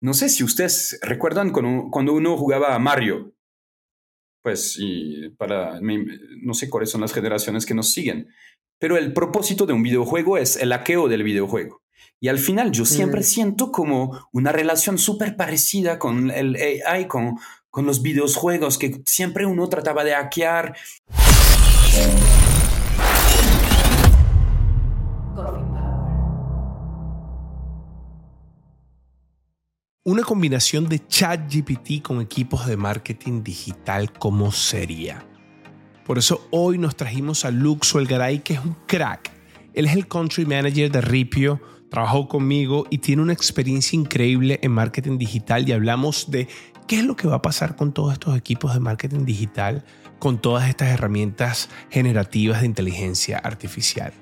no sé si ustedes recuerdan cuando uno jugaba a Mario. Pues, y para, no sé cuáles son las generaciones que nos siguen, pero el propósito de un videojuego es el hackeo del videojuego. Y al final yo siempre mm. siento como una relación súper parecida con el AI, con, con los videojuegos, que siempre uno trataba de hackear. Una combinación de ChatGPT con equipos de marketing digital, ¿cómo sería? Por eso hoy nos trajimos a Luke Suelgaray, que es un crack. Él es el country manager de Ripio, trabajó conmigo y tiene una experiencia increíble en marketing digital y hablamos de qué es lo que va a pasar con todos estos equipos de marketing digital, con todas estas herramientas generativas de inteligencia artificial.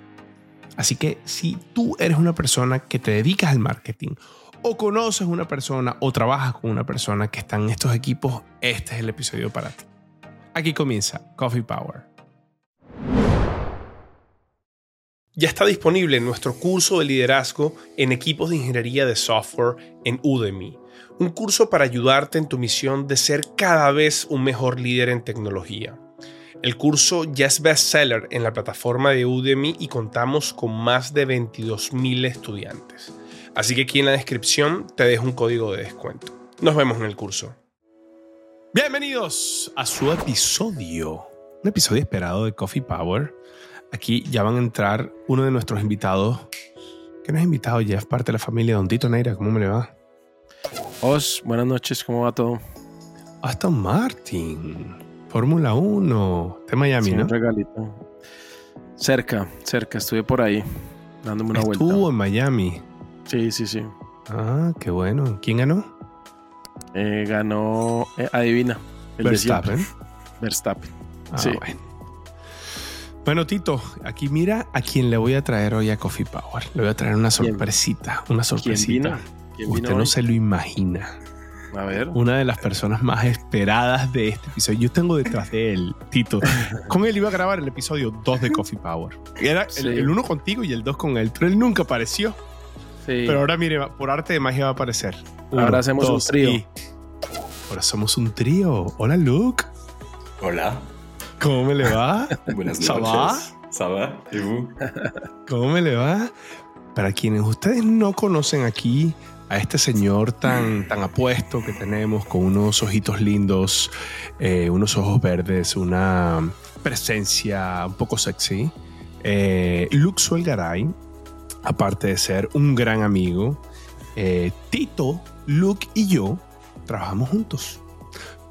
Así que si tú eres una persona que te dedicas al marketing o conoces una persona o trabajas con una persona que está en estos equipos, este es el episodio para ti. Aquí comienza Coffee Power. Ya está disponible nuestro curso de liderazgo en equipos de ingeniería de software en Udemy. Un curso para ayudarte en tu misión de ser cada vez un mejor líder en tecnología. El curso ya es bestseller en la plataforma de Udemy y contamos con más de 22.000 estudiantes. Así que aquí en la descripción te dejo un código de descuento. Nos vemos en el curso. Bienvenidos a su episodio, un episodio esperado de Coffee Power. Aquí ya van a entrar uno de nuestros invitados, que no es invitado ya, es parte de la familia Don Tito Neira. ¿Cómo me le va? Os, buenas noches, ¿cómo va todo? Aston Martin, Fórmula 1, de Miami, ¿no? Un regalito. Cerca, cerca, estuve por ahí, dándome una vuelta. Estuvo en Miami. Sí, sí, sí. Ah, qué bueno. ¿Quién ganó? Eh, ganó, eh, adivina. El Verstappen. Verstappen. Ah, sí. Bueno. bueno. Tito, aquí mira a quién le voy a traer hoy a Coffee Power. Le voy a traer una sorpresita. Una sorpresita. ¿Quién Usted no se lo imagina. A ver. Una de las personas más esperadas de este episodio. Yo tengo detrás de él, Tito. Con él iba a grabar el episodio 2 de Coffee Power. Era el, uno contigo y el 2 con él, pero él nunca apareció. Pero ahora, mire, por arte de magia va a aparecer. ahora hacemos un trío. Ahora somos un trío. Hola, Luke. Hola. ¿Cómo me le va? Buenas noches. ¿Saba? ¿Y ¿Cómo me le va? Para quienes ustedes no conocen aquí a este señor tan, tan apuesto que tenemos, con unos ojitos lindos, eh, unos ojos verdes, una presencia un poco sexy. Eh, Luke Suelgaray aparte de ser un gran amigo, eh, Tito, Luke y yo trabajamos juntos.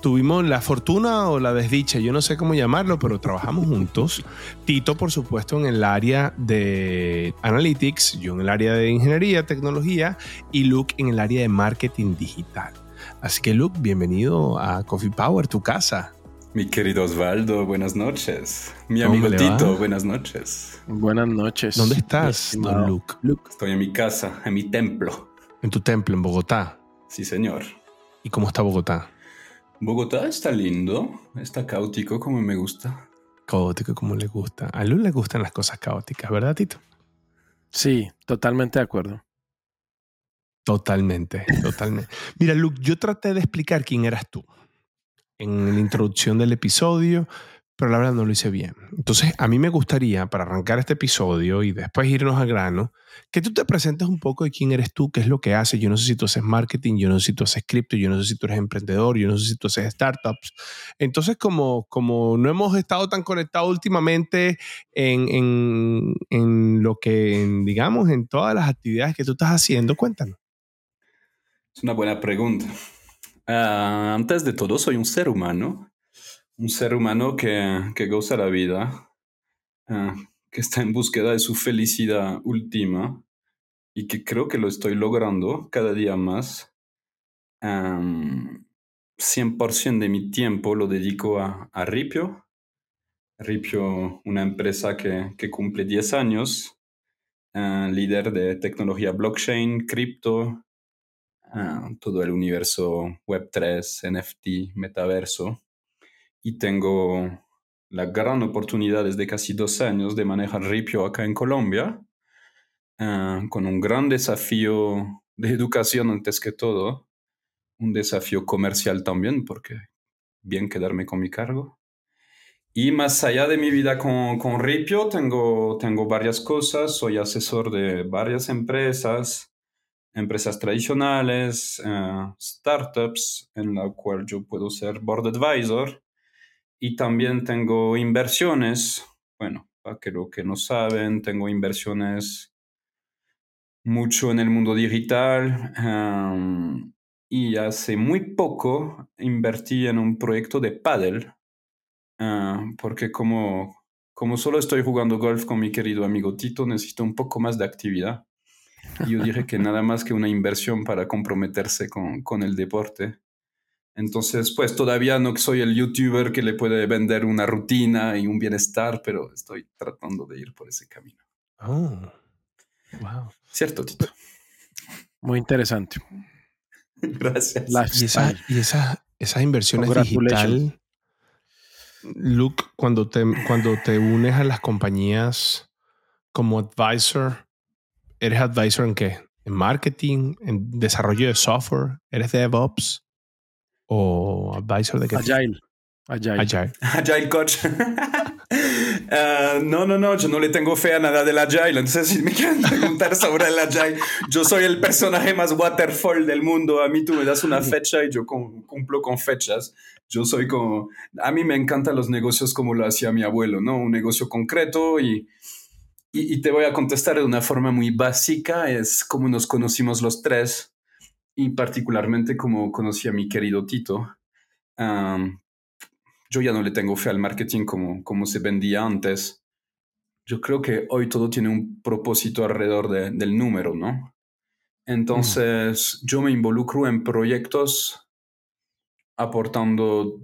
Tuvimos la fortuna o la desdicha, yo no sé cómo llamarlo, pero trabajamos juntos. Tito, por supuesto, en el área de analytics, yo en el área de ingeniería, tecnología y Luke en el área de marketing digital. Así que Luke, bienvenido a Coffee Power, tu casa. Mi querido Osvaldo, buenas noches. Mi amigo Tito, buenas noches. Buenas noches. ¿Dónde estás, don Luke? Estoy en mi casa, en mi templo. ¿En tu templo, en Bogotá? Sí, señor. ¿Y cómo está Bogotá? Bogotá está lindo, está caótico como me gusta. Caótico como le gusta. A Luke le gustan las cosas caóticas, ¿verdad, Tito? Sí, totalmente de acuerdo. Totalmente, totalmente. Mira, Luke, yo traté de explicar quién eras tú en la introducción del episodio, pero la verdad no lo hice bien. Entonces, a mí me gustaría, para arrancar este episodio y después irnos al grano, que tú te presentes un poco de quién eres tú, qué es lo que haces. Yo no sé si tú haces marketing, yo no sé si tú haces cripto, yo no sé si tú eres emprendedor, yo no sé si tú haces startups. Entonces, como, como no hemos estado tan conectados últimamente en, en, en lo que, digamos, en todas las actividades que tú estás haciendo, cuéntanos. Es una buena pregunta. Ah, antes de todo, soy un ser humano, un ser humano que, que goza la vida, ah, que está en búsqueda de su felicidad última y que creo que lo estoy logrando cada día más. 100% de mi tiempo lo dedico a, a Ripio. Ripio, una empresa que, que cumple 10 años, ah, líder de tecnología blockchain, cripto, Ah, todo el universo Web3, NFT, metaverso. Y tengo la gran oportunidad desde casi dos años de manejar Ripio acá en Colombia, ah, con un gran desafío de educación antes que todo, un desafío comercial también, porque bien quedarme con mi cargo. Y más allá de mi vida con, con Ripio, tengo, tengo varias cosas. Soy asesor de varias empresas, empresas tradicionales, eh, startups, en la cual yo puedo ser board advisor. Y también tengo inversiones. Bueno, para que lo que no saben, tengo inversiones mucho en el mundo digital. Em, y hace muy poco invertí en un proyecto de paddle Ah, porque como, como solo estoy jugando golf con mi querido amigo Tito, necesito un poco más de actividad. Y yo dije que nada más que una inversión para comprometerse con, con el deporte. Entonces, pues todavía no soy el youtuber que le puede vender una rutina y un bienestar, pero estoy tratando de ir por ese camino. Oh, wow. Cierto, Tito. Muy interesante. Gracias. Y, esa, y esa, esas inversiones digital Luke, cuando te, cuando te unes a las compañías como advisor, ¿eres advisor en qué? ¿En marketing? ¿En desarrollo de software? ¿Eres DevOps? ¿O advisor de qué? Agile. Agile. Agile. Agile coach. Uh, no, no, no, yo no le tengo fe a nada del Agile. Entonces, si me quieren preguntar sobre el Agile, yo soy el personaje más waterfall del mundo. A mí tú me das una fecha y yo cumplo con fechas. Yo soy como, a mí me encantan los negocios como lo hacía mi abuelo, ¿no? Un negocio concreto y, y, te voy a contestar de una forma muy básica, es como nos conocimos los tres y particularmente como conocí a mi querido Tito. yo ya no le tengo fe al marketing como, como se vendía antes. Yo creo que hoy todo tiene un propósito alrededor del número, ¿no? Entonces, yo me involucro en proyectos aportando,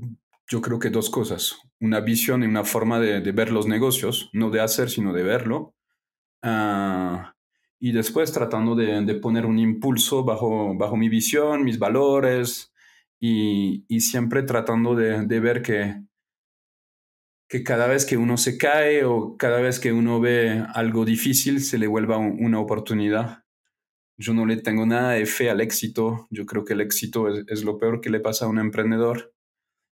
yo creo que dos cosas, una visión y una forma de, ver los negocios, no de hacer, sino de verlo. Ah, y después tratando de, poner un impulso bajo, bajo mi visión, mis valores, y, siempre tratando de, ver que, que cada vez que uno se cae o cada vez que uno ve algo difícil, se le vuelva una oportunidad yo no le tengo nada de fe al éxito. Yo creo que el éxito es, lo peor que le pasa a un emprendedor.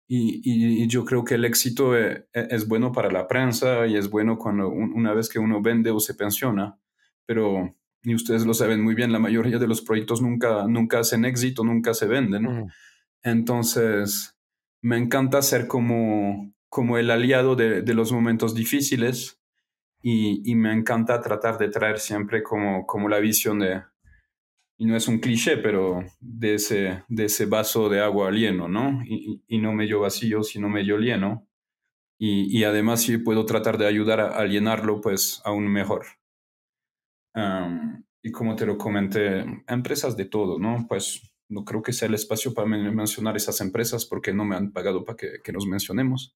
Y, yo creo que el éxito es, e, es, bueno para la prensa y es bueno cuando una vez que uno vende o se pensiona. Pero, y ustedes lo saben muy bien, la mayoría de los proyectos nunca, nunca hacen éxito, nunca se venden. Mm. Entonces, me encanta ser como, como el aliado de, de los momentos difíciles y, y, me encanta tratar de traer siempre como, como la visión de, y no es un cliché, pero de ese, de ese vaso de agua lleno, ¿no? Y, y no medio vacío, sino medio lleno. Y, y, además sí puedo tratar de ayudar a, llenarlo, pues aún mejor. y como te lo comenté, empresas de todo, ¿no? Pues no creo que sea el espacio para mencionar esas empresas porque no me han pagado para que, que nos mencionemos.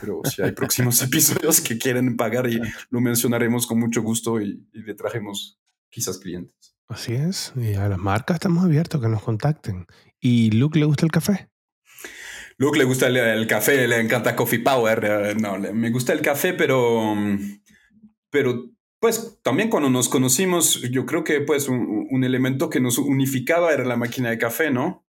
Pero si hay próximos episodios que quieren pagar y lo mencionaremos con mucho gusto y, y le trajemos quizás clientes. Así es. Y a las marcas estamos abiertos que nos contacten. ¿Y Luke le gusta el café? Luke le gusta el, café, le encanta Coffee Power. Eh, no, me gusta el café, pero, pero pues también cuando nos conocimos, yo creo que pues un, elemento que nos unificaba era la máquina de café, ¿no?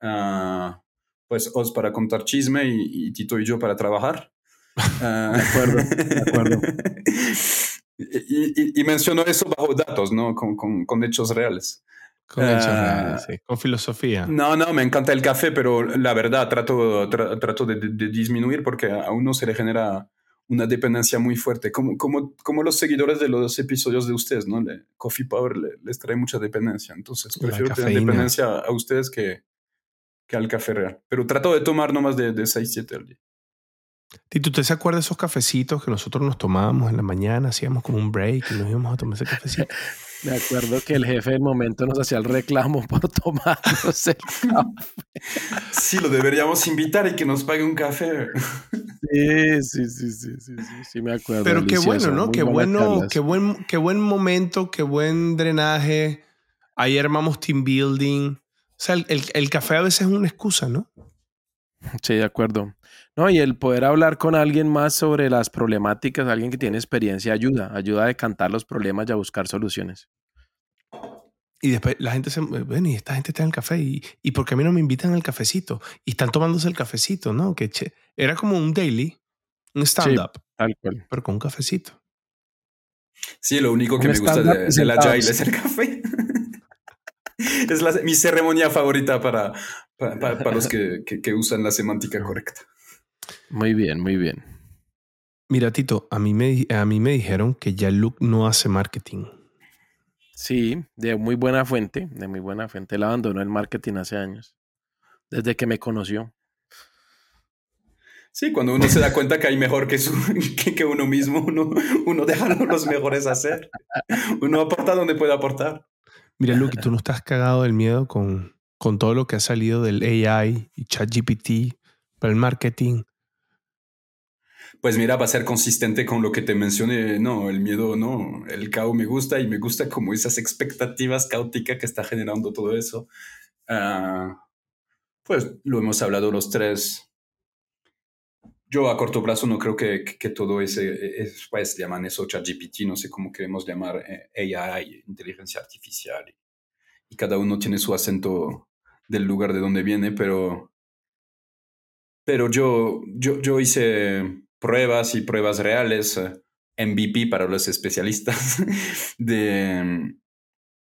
Ah, pues Os para contar chisme y, Tito y yo para trabajar. Ah, de acuerdo, de acuerdo. Y, menciono eso bajo datos, ¿no? Con, con, hechos reales. Con hechos ah, reales, sí. Con filosofía. No, no, me encanta el café, pero la verdad trato, trato de, disminuir porque a uno se le genera una dependencia muy fuerte, como, como, como los seguidores de los episodios de ustedes, ¿no? Le, Coffee Power les trae mucha dependencia, entonces prefiero tener dependencia a ustedes que, que al café real. Pero trato de tomar no más de, de 6, 7 al día. Tito, ¿usted se acuerda de esos cafecitos que nosotros nos tomábamos en la mañana? Hacíamos como un break y nos íbamos a tomar ese cafecito. Me acuerdo que el jefe del momento nos hacía el reclamo por tomarnos el café. Sí, lo deberíamos invitar y que nos pague un café. Sí, sí, sí, sí, sí, sí, me acuerdo. Pero qué bueno, ¿no? Qué bueno, qué buen, qué buen momento, qué buen drenaje. Ahí armamos team building. O sea, el, el café a veces es una excusa, ¿no? Sí, de acuerdo. No, y el poder hablar con alguien más sobre las problemáticas, alguien que tiene experiencia, ayuda, ayuda a decantar los problemas y a buscar soluciones. Y después la gente se, bueno, y esta gente está en el café, y, y ¿por qué a mí no me invitan al cafecito? Y están tomándose el cafecito, ¿no? Que che, era como un daily, un stand-up, Tal cual. pero con un cafecito. Sí, lo único que Un me gusta de, la. Agile es el café. es la- mi ceremonia favorita para, para, para- para los que, que- que usan la semántica correcta. Muy bien, muy bien. Mira, Tito, a mí, me, a mí me dijeron que ya Luke no hace marketing. Sí, de muy buena fuente, de muy buena fuente. Él abandonó el marketing hace años, desde que me conoció. Sí, cuando uno se da cuenta que hay mejor que, su, que, que uno mismo, uno, uno deja a los mejores hacer. Uno aporta donde puede aportar. Mira, Luke, ¿y tú no estás cagado del miedo con, con todo lo que ha salido del AI y ChatGPT para el marketing? Pues mira, va a ser consistente con lo que te mencioné. No, el miedo no. El caos me gusta y me gusta como esas expectativas caóticas que está generando todo eso. Ah, pues lo hemos hablado los tres. Yo a corto plazo no creo que, que, que todo ese, es, pues llaman eso ChatGPT, no sé cómo queremos llamar eh, AI, inteligencia artificial. Y cada uno tiene su acento del lugar de donde viene, pero, pero yo, yo, yo hice pruebas y pruebas reales, eh, MVP para los especialistas, de,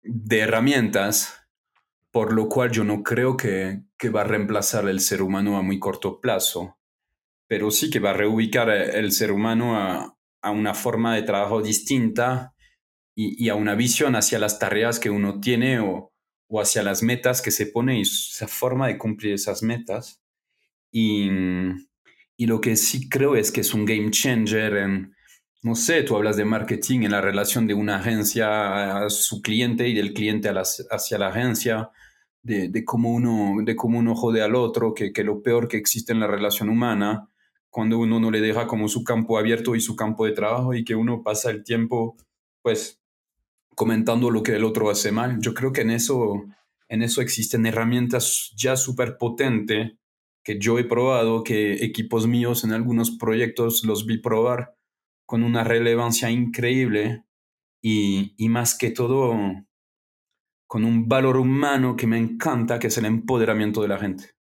de herramientas, por lo cual yo no creo que, que va a reemplazar el ser humano a muy corto plazo, pero sí que va a reubicar el ser humano a, a una forma de trabajo distinta y, a una visión hacia las tareas que uno tiene o, o hacia las metas que se pone y esa forma de cumplir esas metas. Y, y lo que sí creo es que es un game changer en, no sé, tú hablas de marketing en la relación de una agencia a su cliente y del cliente hacia la agencia, de, de, cómo uno, de cómo uno jode al otro, que, que lo peor que existe en la relación humana, cuando uno no le deja como su campo abierto y su campo de trabajo y que uno pasa el tiempo, pues, comentando lo que el otro hace mal. Yo creo que en eso, en eso existen herramientas ya súper potentes que yo he probado, que equipos míos en algunos proyectos los vi probar con una relevancia increíble y, y más que todo con un valor humano que me encanta, que es el empoderamiento de la gente.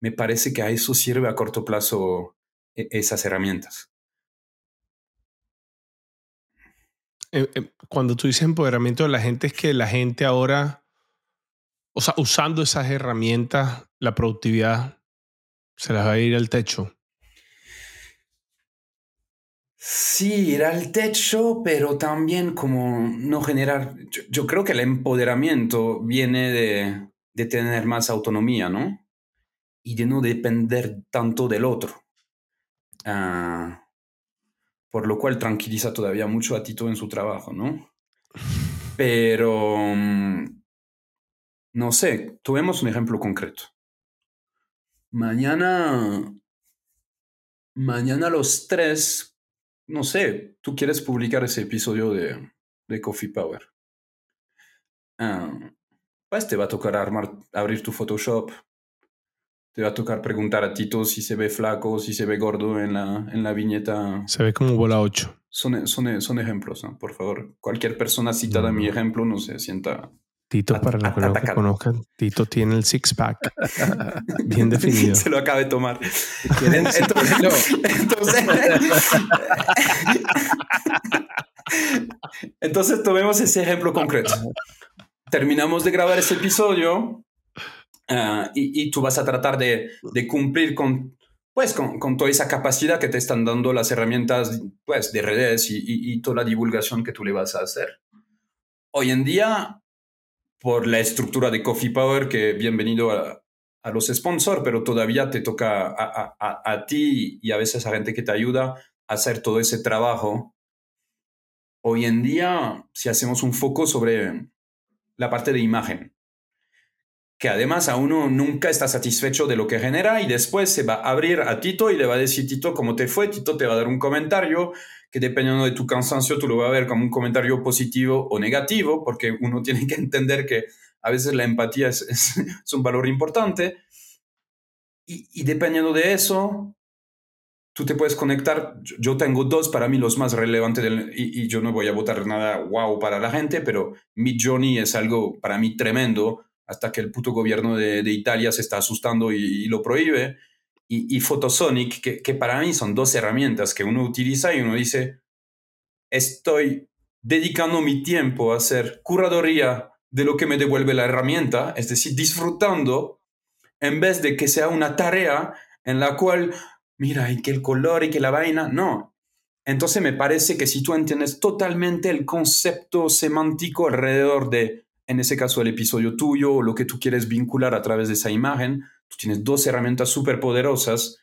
Me parece que a eso sirve a corto plazo esas herramientas. Cuando tú dices empoderamiento de la gente, es que la gente ahora, o sea, usando esas herramientas, la productividad se las va a ir al techo. Sí, ir al techo, pero también como no generar, yo, creo que el empoderamiento viene de, de, tener más autonomía, ¿no? Y de no depender tanto del otro. Uh, por lo cual tranquiliza todavía mucho a Tito en su trabajo, ¿no? Pero, um, no sé, tuvimos un ejemplo concreto. Mañana, mañana los tres, no sé, tú quieres publicar ese episodio de, de Coffee Power. Uh, pues te va a tocar armar, abrir tu Photoshop, te va a tocar preguntar a Tito si se ve flaco, si se ve gordo en la, en la viñeta. Se ve como bola 8. Son, son, son ejemplos, ¿no? por favor. Cualquier persona citada en mi ejemplo no se sienta. Tito, para los que no conozcan, Tito tiene el six-pack bien definido. se lo acaba de tomar. Entonces, entonces, entonces, tomemos ese ejemplo concreto. Terminamos de grabar ese episodio Uh, y, y, tú vas a tratar de, de cumplir con, pues, con, con, toda esa capacidad que te están dando las herramientas pues, de redes y, y, y, toda la divulgación que tú le vas a hacer. Hoy en día, por la estructura de Coffee Power, que bienvenido a, los sponsors, pero todavía te toca a, a, a, ti y a veces a gente que te ayuda a hacer todo ese trabajo. Hoy en día, si hacemos un foco sobre la parte de imagen, que además a uno nunca está satisfecho de lo que genera y después se va a abrir a Tito y le va a decir Tito cómo te fue, Tito te va a dar un comentario que dependiendo de tu cansancio tú lo vas a ver como un comentario positivo o negativo porque uno tiene que entender que a veces la empatía es, es, un valor importante y, y, dependiendo de eso tú te puedes conectar. Yo tengo dos para mí los más relevantes y, yo no voy a votar nada wow para la gente, pero Johnny es algo para mí tremendo hasta que el puto gobierno de, Italia se está asustando y, lo prohíbe. Y, y Photosonic, que, que, para mí son dos herramientas que uno utiliza y uno dice, estoy dedicando mi tiempo a hacer curaduría de lo que me devuelve la herramienta, es decir, disfrutando en vez de que sea una tarea en la cual, mira, y que el color y que la vaina, no. Entonces me parece que si tú entiendes totalmente el concepto semántico alrededor de, en ese caso, el episodio tuyo o lo que tú quieres vincular a través de esa imagen, tú tienes dos herramientas súper poderosas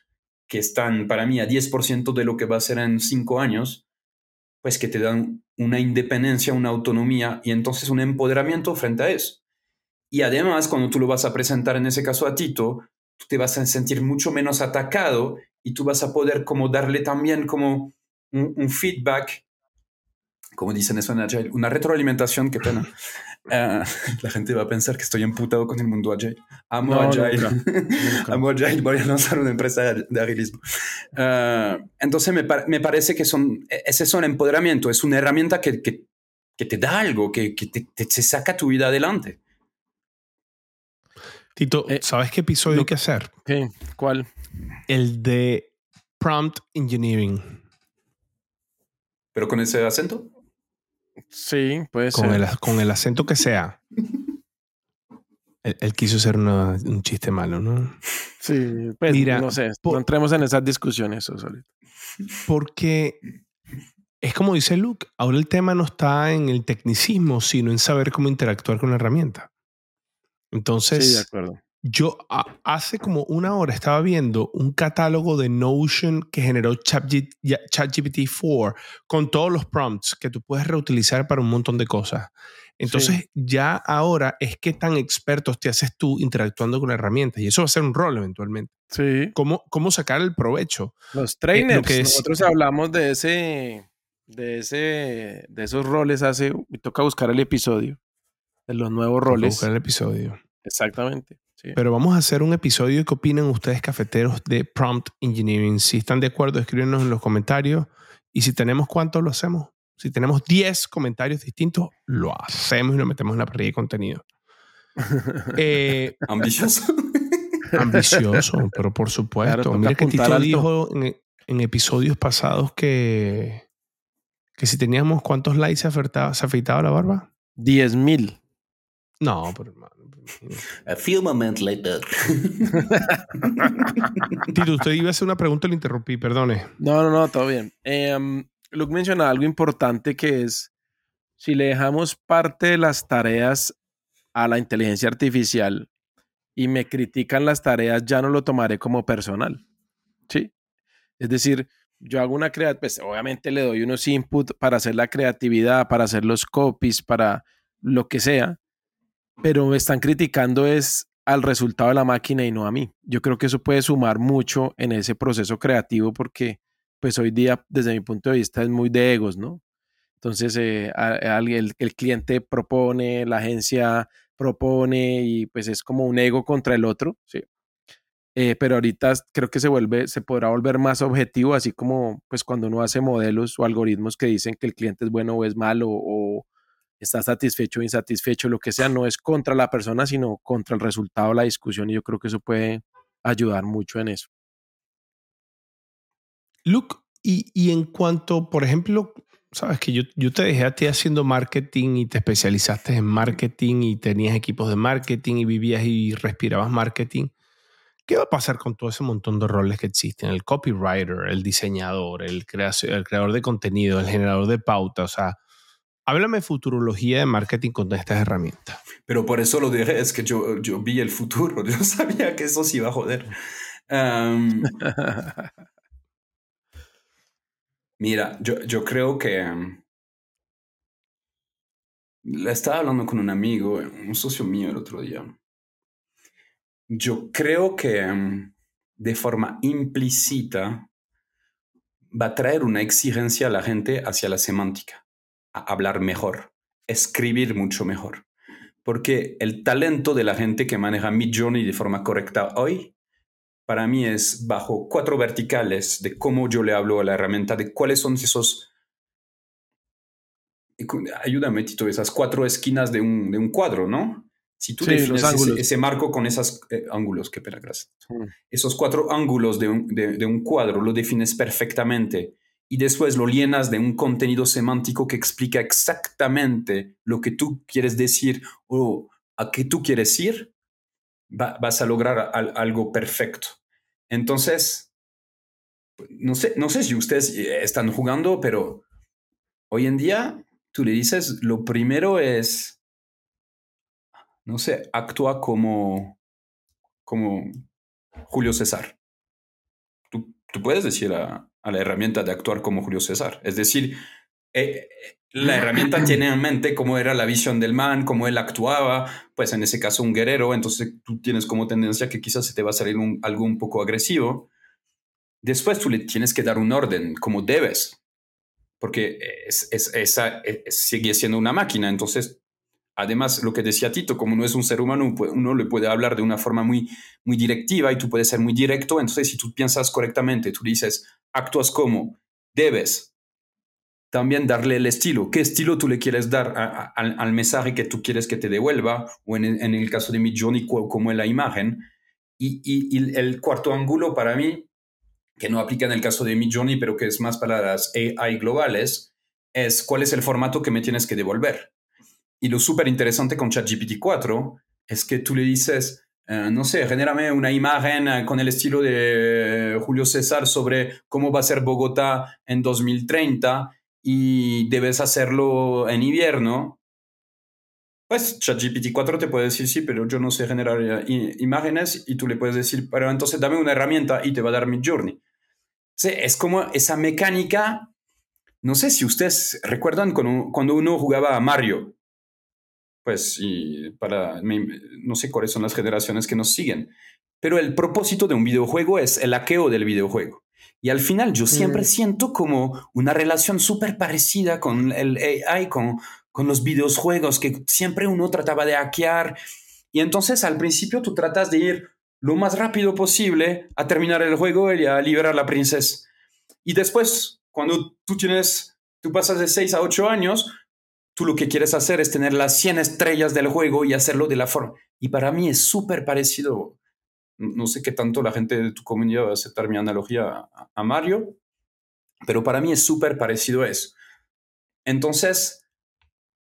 que están para mí a 10% de lo que va a ser en cinco años, pues que te dan una independencia, una autonomía y entonces un empoderamiento frente a eso. Y además, cuando tú lo vas a presentar en ese caso a Tito, tú te vas a sentir mucho menos atacado y tú vas a poder como darle también como un, feedback, como dicen eso en Agile, una retroalimentación, que pena. Ah, la gente va a pensar que estoy emputado con el mundo Agile. Amo Agile. Amo Agile, voy a lanzar una empresa de agilismo. Ah, entonces me, me, parece que son, ese es un empoderamiento, es una herramienta que, que, que te da algo, que, que te, te, saca tu vida adelante. Tito, eh, ¿sabes qué episodio hay que hacer? ¿Qué? ¿Cuál? El de Prompt Engineering. ¿Pero con ese acento? Sí, puede con ser. El, con el acento que sea. él, quiso hacer un chiste malo, ¿no? Sí, pues Mira, no sé, no entremos en esas discusiones. Eso, porque es como dice Luke, ahora el tema no está en el tecnicismo, sino en saber cómo interactuar con la herramienta. Entonces, sí, de acuerdo. Yo hace como una hora estaba viendo un catálogo de Notion que generó ChatGPT-4 con todos los prompts que tú puedes reutilizar para un montón de cosas. Entonces, ya ahora es que tan expertos te haces tú interactuando con la herramienta y eso va a ser un rol eventualmente. Sí. ¿Cómo, cómo sacar el provecho? Los eh, trainers. que nosotros hablamos de ese, de ese, de esos roles hace, me toca buscar el episodio de los nuevos roles. Buscar el episodio. Exactamente. Pero vamos a hacer un episodio. ¿Qué opinan ustedes, cafeteros, de prompt engineering? Si están de acuerdo, escríbenos en los comentarios. Y si tenemos cuánto, lo hacemos. Si tenemos 10 comentarios distintos, lo hacemos y lo metemos en la parrilla de contenido. Eh, ambicioso. ambicioso, pero por supuesto. Mira que Tito dijo en, episodios pasados que, que si teníamos cuántos likes se afeitaba, se afeitaba la barba. 10 mil. No, pero hermano. A few moments later. Tito, usted iba a hacer una pregunta y le interrumpí, perdone. No, no, no, todo bien. Eh, Luke mencionaba algo importante que es, si le dejamos parte de las tareas a la inteligencia artificial y me critican las tareas, ya no lo tomaré como personal. ¿Sí? Es decir, yo hago una creatividad, pues obviamente le doy unos inputs para hacer la creatividad, para hacer los copies, para lo que sea, pero me están criticando es al resultado de la máquina y no a mí. Yo creo que eso puede sumar mucho en ese proceso creativo porque pues hoy día desde mi punto de vista es muy de egos, ¿no? Entonces eh, el, cliente propone, la agencia propone y pues es como un ego contra el otro, ¿sí? Eh, pero ahorita creo que se vuelve, se podrá volver más objetivo, así como pues cuando uno hace modelos o algoritmos que dicen que el cliente es bueno o es malo o, está satisfecho o insatisfecho, lo que sea, no es contra la persona, sino contra el resultado de la discusión y yo creo que eso puede ayudar mucho en eso. Luke, y, en cuanto, por ejemplo, sabes que yo, yo te dejé a ti haciendo marketing y te especializaste en marketing y tenías equipos de marketing y vivías y respirabas marketing. ¿Qué va a pasar con todo ese montón de roles que existen? El copywriter, el diseñador, el, el creador de contenido, el generador de pauta. O sea, Háblame de futurología de marketing con estas herramientas. Pero por eso lo dije, es que yo, yo vi el futuro, yo sabía que eso sí iba a joder. mira, yo, yo creo que... le estaba hablando con un amigo, un socio mío el otro día. Yo creo que de forma implícita va a traer una exigencia a la gente hacia la semántica hablar mejor, escribir mucho mejor. Porque el talento de la gente que maneja Midjourney de forma correcta hoy para mí es bajo cuatro verticales de cómo yo le hablo a la herramienta, de cuáles son esos, ayúdame Tito, esas cuatro esquinas de un, de un cuadro, ¿no? Si tú defines ese, marco con esos eh, ángulos, qué pena, gracias. Mm. Esos cuatro ángulos de un, de, un, cuadro lo defines perfectamente y después lo llenas de un contenido semántico que explica exactamente lo que tú quieres decir o a qué tú quieres ir, vas a lograr algo perfecto. Entonces, no sé, no sé si ustedes eh, están jugando, pero hoy en día tú le dices, lo primero es, no sé, actúa como, como Julio César. Tú, puedes decir a, la herramienta de actuar como Julio César. Es decir, eh, la herramienta tiene en mente cómo era la visión del man, cómo él actuaba, pues en ese caso un guerrero, entonces tú tienes como tendencia que quizás se te va a salir algo un poco agresivo. Después tú le tienes que dar un orden, como debes, porque es, esa sigue siendo una máquina, entonces además lo que decía Tito, como no es un ser humano, uno le puede hablar de una forma muy, muy directiva y tú puedes ser muy directo, entonces si tú piensas correctamente, tú dices, actúas como debes, también darle el estilo. ¿Qué estilo tú le quieres dar al mensaje que tú quieres que te devuelva? O en, el caso de Midjourney, como es la imagen. Y, el cuarto ángulo para mí, que no aplica en el caso de Midjourney, pero que es más para las AI globales, es cuál es el formato que me tienes que devolver. Y lo súper interesante con ChatGPT 4 es que tú le dices, eh, no sé, genérame una imagen eh, con el estilo de Julio César sobre cómo va a ser Bogotá en 2030 y debes hacerlo en invierno, pues ChatGPT 4 te puede decir sí, pero yo no sé generar eh, imágenes y tú le puedes decir, pero entonces dame una herramienta y te va a dar mi journey. Sí, es como esa mecánica, no sé si ustedes recuerdan cuando, uno jugaba a Mario, pues y para, no sé cuáles son las generaciones que nos siguen, pero el propósito de un videojuego es el hackeo del videojuego. Y al final yo siempre mm. siento como una relación súper parecida con el AI, con, con los videojuegos, que siempre uno trataba de hackear. Y entonces al principio tú tratas de ir lo más rápido posible a terminar el juego y a liberar a la princesa. Y después, cuando tú tienes, tú pasas de 6 a 8 años, tú lo que quieres hacer es tener las 100 estrellas del juego y hacerlo de la forma. Y para mí es súper parecido no sé qué tanto la gente de tu comunidad va a aceptar mi analogía a, Mario, pero para mí es súper parecido eso. Entonces,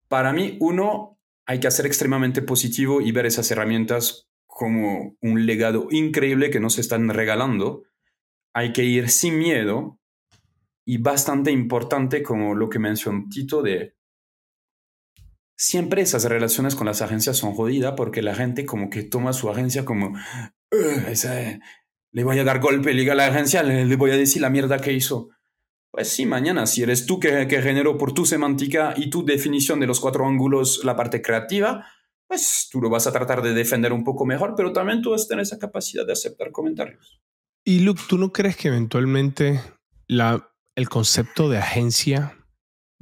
para mí, uno, hay que ser extremadamente positivo y ver esas herramientas como un legado increíble que nos están regalando. Hay que ir sin miedo y bastante importante como lo que mencionó Tito de siempre esas relaciones con las agencias son jodidas porque la gente como que toma su agencia como le voy a dar golpe, liga a la agencia, le, voy a decir la mierda que hizo. Pues sí, mañana, si eres tú que, que generó por tu semántica y tu definición de los cuatro ángulos la parte creativa, pues tú lo vas a tratar de defender un poco mejor, pero también tú vas a tener esa capacidad de aceptar comentarios. Y Luke, ¿tú no crees que eventualmente la, el concepto de agencia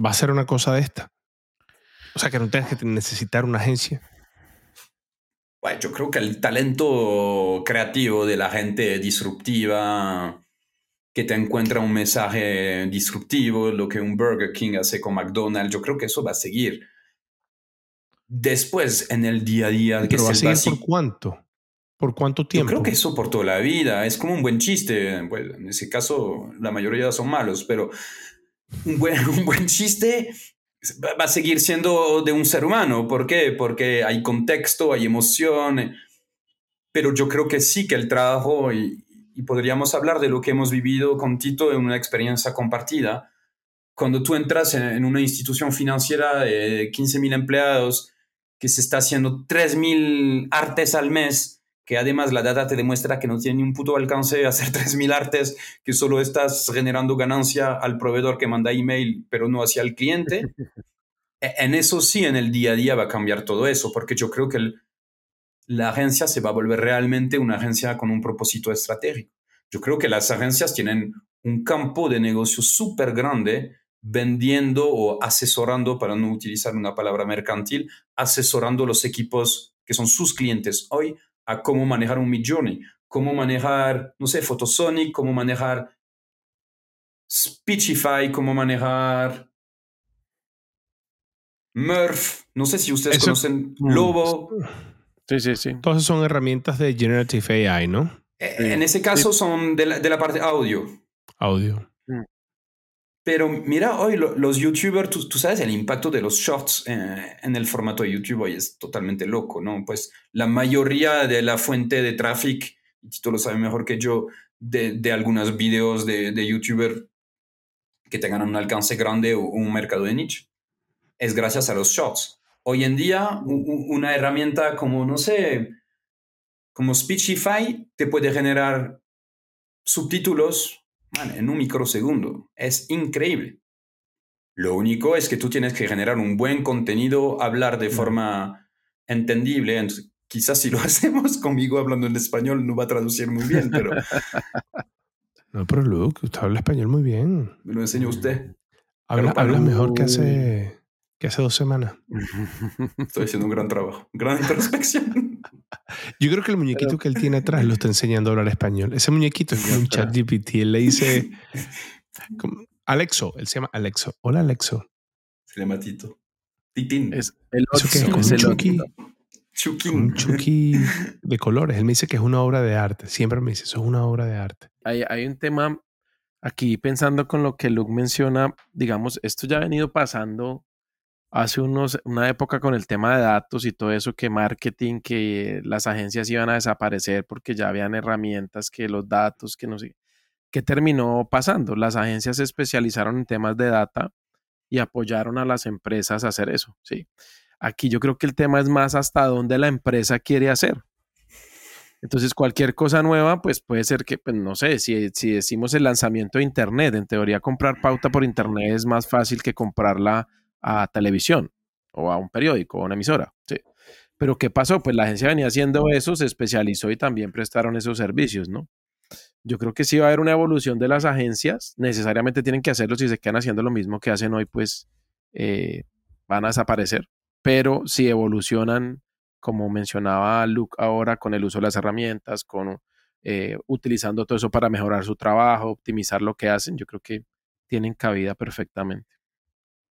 va a ser una cosa de esta? O sea, que no tengas que necesitar una agencia. Bueno, yo creo que el talento creativo de la gente disruptiva, que te encuentra un mensaje disruptivo, lo que un Burger King hace con McDonald's, yo creo que eso va a seguir. Después, en el día a día, que ¿Pero va a seguir por cuánto? ¿Por cuánto tiempo? Yo creo que eso por toda la vida. Es como un buen chiste. en ese caso, la mayoría son malos, pero un buen, un buen chiste va a seguir siendo de un ser humano. ¿Por qué? Porque hay contexto, hay emoción, pero yo creo que sí que el trabajo, y, podríamos hablar de lo que hemos vivido con Tito en una experiencia compartida, cuando tú entras en, una institución financiera de 15 mil empleados, que se está haciendo 3 mil artes al mes, que además la data te demuestra que no tiene ni un puto alcance hacer 3.000 artes, que solo estás generando ganancia al proveedor que manda email, pero no hacia el cliente. E, en eso sí, en el día a día va a cambiar todo eso, porque yo creo que la agencia se va a volver realmente una agencia con un propósito estratégico. Yo creo que las agencias tienen un campo de negocio súper grande vendiendo o asesorando, para no utilizar una palabra mercantil, asesorando los equipos que son sus clientes hoy a cómo manejar un Midjourney, cómo manejar, no sé, Photosonic, cómo manejar Speechify, cómo manejar Murph. No sé si ustedes conocen mm, Lobo. Sí, sí, sí. Entonces son herramientas de Generative AI, ¿no? Eh, en ese caso son de la, de la, parte audio. Audio. Pero mira, hoy los youtubers, tú, sabes el impacto de los shorts eh, en el formato de YouTube hoy es totalmente loco, ¿no? Pues la mayoría de la fuente de tráfico, y tú lo sabes mejor que yo, de, de algunos videos de, de youtubers que tengan un alcance grande o un mercado de nicho, es gracias a los shorts. Hoy en día, una herramienta como, no sé, como Speechify te puede generar subtítulos en un microsegundo. Es increíble. Lo único es que tú tienes que generar un buen contenido, hablar de forma entendible. quizás si lo hacemos conmigo hablando en español no va a traducir muy bien, pero... No, pero Luke, usted habla español muy bien. Me lo enseñó usted. Habla, mejor que hace, que hace dos semanas. Estoy haciendo un gran trabajo, gran introspección. Yo creo que el muñequito que él tiene atrás lo está enseñando a hablar español. Ese muñequito es un chat GPT. Él le dice, Alexo, él se llama Alexo. Hola Alexo. Se llama Tito. Titín. Es el ¿Eso que es? un chucky. Un chucky de colores. Él me dice que es una obra de arte. Siempre me dice, eso es una obra de arte. Hay, hay un tema aquí pensando con lo que Luke menciona. Digamos, esto ya ha venido pasando hace unos, una época con el tema de datos y todo eso, que marketing, que las agencias iban a desaparecer porque ya habían herramientas, que los datos, que no sé. ¿Qué terminó pasando? Las agencias se especializaron en temas de data y apoyaron a las empresas a hacer eso, ¿sí? Aquí yo creo que el tema es más hasta dónde la empresa quiere hacer. Entonces, cualquier cosa nueva, pues puede ser que, pues, no sé, si, si decimos el lanzamiento de Internet, en teoría comprar pauta por Internet es más fácil que comprarla a televisión o a un periódico o una emisora. Sí. Pero ¿qué pasó? Pues la agencia venía haciendo eso, se especializó y también prestaron esos servicios, ¿no? Yo creo que sí va a haber una evolución de las agencias, necesariamente tienen que hacerlo, si se quedan haciendo lo mismo que hacen hoy, pues eh, van a desaparecer, pero si evolucionan, como mencionaba Luke ahora, con el uso de las herramientas, con eh, utilizando todo eso para mejorar su trabajo, optimizar lo que hacen, yo creo que tienen cabida perfectamente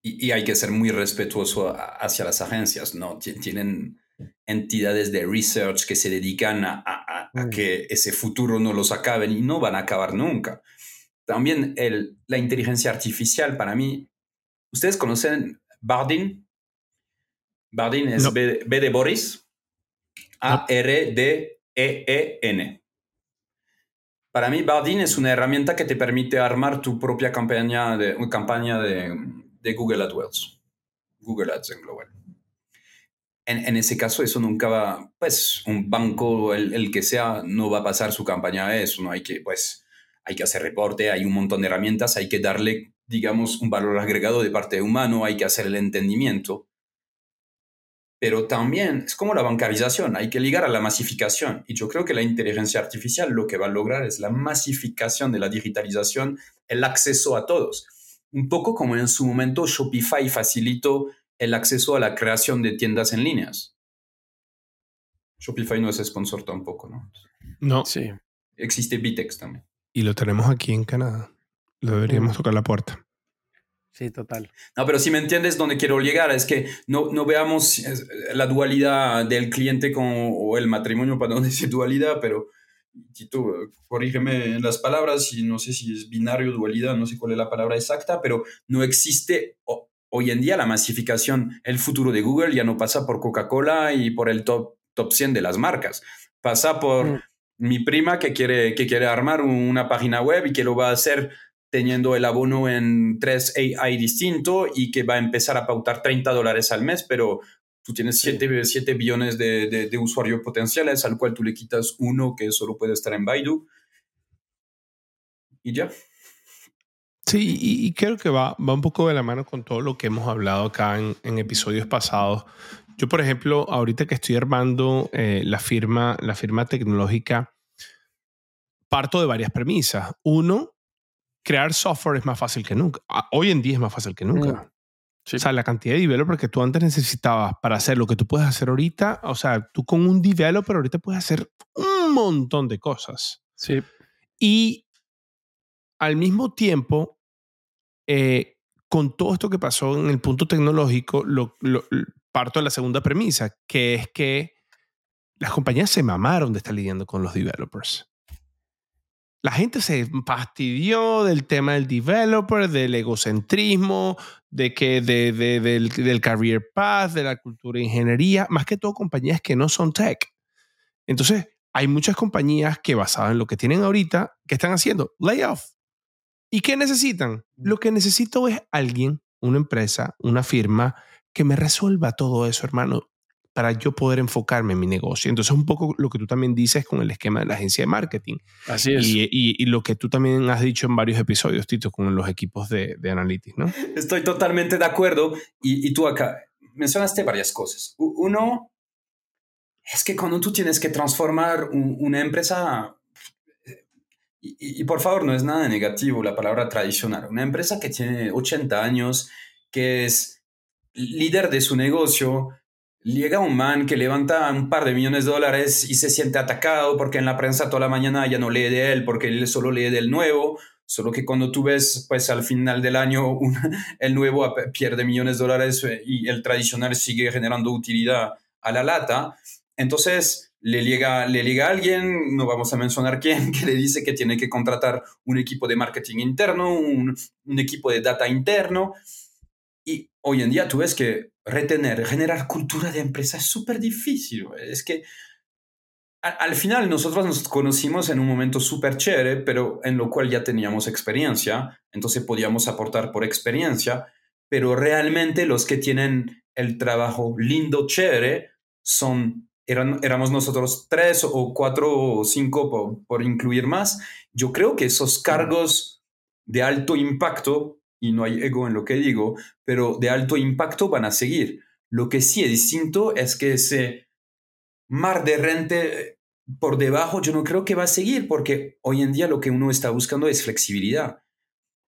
y, hay que ser muy respetuoso hacia las agencias, ¿no? Tienen entidades de research que se dedican a, mm. que ese futuro no los acaben y no van a acabar nunca. También el, la inteligencia artificial, para mí, ¿ustedes conocen Bardin? Bardin es B, de Boris, A-R-D-E-E-N. Para mí, Bardin es una herramienta que te permite armar tu propia campaña de, campaña de, de Google AdWords, Google Ads en global. En, ese caso, eso nunca va, pues, un banco, el, el, que sea, no va a pasar su campaña a eso, ¿no? Hay que, pues, hay que hacer reporte, hay un montón de herramientas, hay que darle, digamos, un valor agregado de parte humano, hay que hacer el entendimiento. Pero también es como la bancarización, hay que ligar a la masificación. Y yo creo que la inteligencia artificial lo que va a lograr es la masificación de la digitalización, el acceso a todos un poco como en su momento Shopify facilitó el acceso a la creación de tiendas en líneas. Shopify no es sponsor tampoco, ¿no? No. Sí. Existe Bitex también. Y lo tenemos aquí en Canadá. Lo deberíamos mm. tocar la puerta. Sí, total. No, pero si me entiendes dónde quiero llegar, es que no, no veamos la dualidad del cliente con, o el matrimonio, para no decir dualidad, pero Tito, corrígeme en las palabras y no sé si es binario, dualidad, no sé cuál es la palabra exacta, pero no existe hoy en día la masificación. El futuro de Google ya no pasa por Coca-Cola y por el top, top 100 de las marcas. Pasa por mm. mi prima que quiere, que quiere armar una página web y que lo va a hacer teniendo el abono en tres AI distinto y que va a empezar a pautar 30 dólares al mes, pero tú tienes 7 billones de, de, usuarios potenciales, al cual tú le quitas uno que solo puede estar en Baidu. Y ya. Sí, y, creo que va, va, un poco de la mano con todo lo que hemos hablado acá en, en episodios pasados. Yo, por ejemplo, ahorita que estoy armando eh, la, firma, la firma tecnológica, parto de varias premisas. Uno, crear software es más fácil que nunca. Ah, hoy en día es más fácil que nunca. Mm. O sea, la cantidad de developers que tú antes necesitabas para hacer lo que tú puedes hacer ahorita, o sea, tú con un developer ahorita puedes hacer un montón de cosas. Sí. Y al mismo tiempo, eh, con todo esto que pasó en el punto tecnológico, lo, parto de la segunda premisa, que es que las compañías se mamaron de estar lidiando con los developers. La gente se fastidió del tema del developer, del egocentrismo, de que de, del, del, career path, de la cultura de ingeniería, más que todo compañías que no son tech. Entonces, hay muchas compañías que basadas en lo que tienen ahorita, que están haciendo layoff. ¿Y qué necesitan? Lo que necesito es alguien, una empresa, una firma que me resuelva todo eso, hermano, para yo poder enfocarme en mi negocio. Entonces, un poco lo que tú también dices con el esquema de la agencia de marketing. Así es. Y, y, lo que tú también has dicho en varios episodios, Tito, con los equipos de, de Analytics, ¿no? Estoy totalmente de acuerdo. Y, y tú acá mencionaste varias cosas. Uno, es que cuando tú tienes que transformar una empresa, y, por favor, no es nada negativo la palabra tradicional, una empresa que tiene 80 años, que es líder de su negocio, llega un man que levanta un par de millones de dólares y se siente atacado porque en la prensa toda la mañana ya no lee de él, porque él solo lee del nuevo, solo que cuando tú ves, pues al final del año, el nuevo pierde millones de dólares eh, y el tradicional sigue generando utilidad a la lata, entonces le llega, le llega alguien, no vamos a mencionar quién, que le dice que tiene que contratar un equipo de marketing interno, un, equipo de data interno. Y hoy en día tú ves que retener, generar cultura de empresa es súper difícil. Es que al final nosotros nos conocimos en un momento súper chévere, pero en lo cual ya teníamos experiencia, entonces podíamos aportar por experiencia, pero realmente los que tienen el trabajo lindo, chévere, son éramos nosotros tres o cuatro o cinco por, incluir más. Yo creo que esos cargos de alto impacto, y no hay ego en lo que digo, pero de alto impacto van a seguir. Lo que sí es distinto es que ese mar de rente por debajo yo no creo que va a seguir, porque hoy en día lo que uno está buscando es flexibilidad.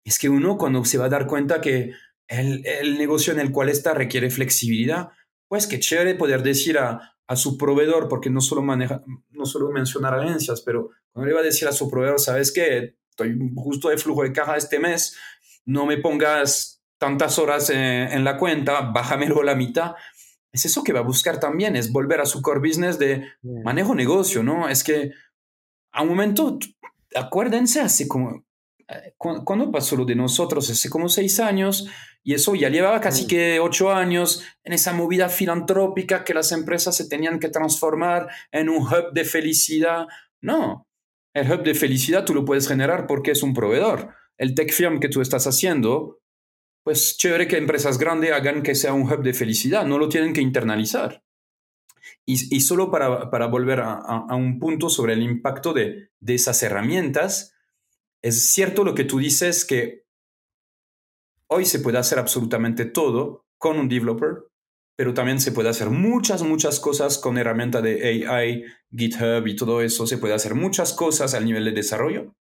Es que uno cuando se va a dar cuenta que el, el negocio en el cual está requiere flexibilidad, pues qué chévere poder decir a, a su proveedor, porque no solo, maneja, no solo mencionar agencias, pero cuando le va a decir a su proveedor, sabes que estoy justo de flujo de caja este mes, no me pongas tantas horas en, la cuenta, bájamelo la mitad. Es eso que va a buscar también, es volver a su core business de manejo negocio, ¿no? Es que a un momento, acuérdense, hace como, eh, cuando pasó lo de nosotros? Hace como seis años, y eso ya llevaba casi mm. que ocho años en esa movida filantrópica que las empresas se tenían que transformar en un hub de felicidad. No, el hub de felicidad tú lo puedes generar porque es un proveedor. El tech firm que tú estás haciendo, pues chévere que empresas grandes hagan que sea un hub de felicidad, no lo tienen que internalizar. Y, y solo para, para volver a, a, un punto sobre el impacto de, de esas herramientas, es cierto lo que tú dices que Hoy se puede hacer absolutamente todo con un developer, pero también se puede hacer muchas, muchas cosas con herramienta de AI, GitHub y todo eso. Se puede hacer muchas cosas al nivel de desarrollo.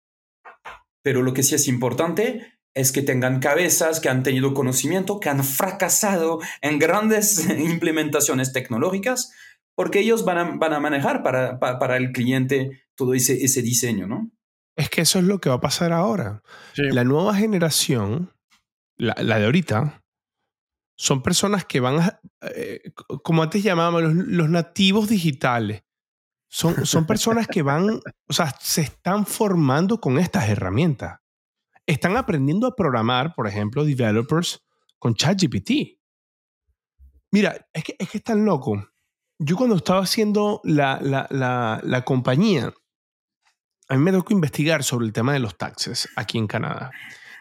Pero lo que sí es importante es que tengan cabezas, que han tenido conocimiento, que han fracasado en grandes implementaciones tecnológicas, porque ellos van a, van a manejar para, para, el cliente todo ese, ese diseño, ¿no? Es que eso es lo que va a pasar ahora. La nueva generación la, de ahorita, son personas que van a, eh, como antes llamábamos, los, nativos digitales. Son, son personas que van, o sea, se están formando con estas herramientas. Están aprendiendo a programar, por ejemplo, developers con ChatGPT. Mira, es que, es que tan loco. Yo cuando estaba haciendo la, la, la, la compañía, a mí me tocó investigar sobre el tema de los taxes aquí en Canadá.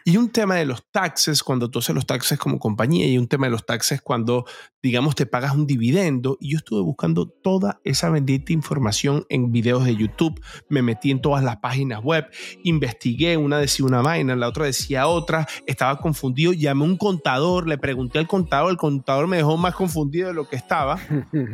Y un tema de los taxes, cuando tú haces los taxes como compañía, y un tema de los taxes cuando, digamos, te pagas un dividendo. Y yo estuve buscando toda esa bendita información en videos de YouTube, me metí en todas las páginas web, investigué, una decía una vaina, la otra decía otra, estaba confundido, llamé a un contador, le pregunté al contador, el contador me dejó más confundido de lo que estaba.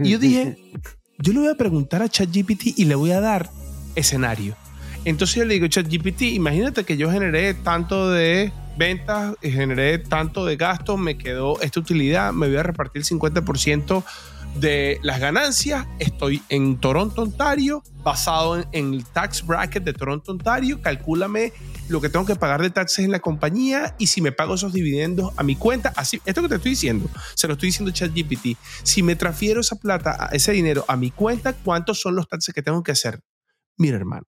Y yo dije, yo le voy a preguntar a ChatGPT y le voy a dar escenario entonces yo le digo, ChatGPT, imagínate que yo generé tanto de ventas generé tanto de gastos, me quedó esta utilidad, me voy a repartir el 50% de las ganancias, estoy en Toronto, Ontario, basado en, el tax bracket de Toronto, Ontario, calcúlame lo que tengo que pagar de taxes en la compañía y si me pago esos dividendos a mi cuenta. Así, esto que te estoy diciendo, se lo estoy diciendo ChatGPT. Si me transfiero esa plata, ese dinero a mi cuenta, ¿cuántos son los taxes que tengo que hacer? Mira, hermano,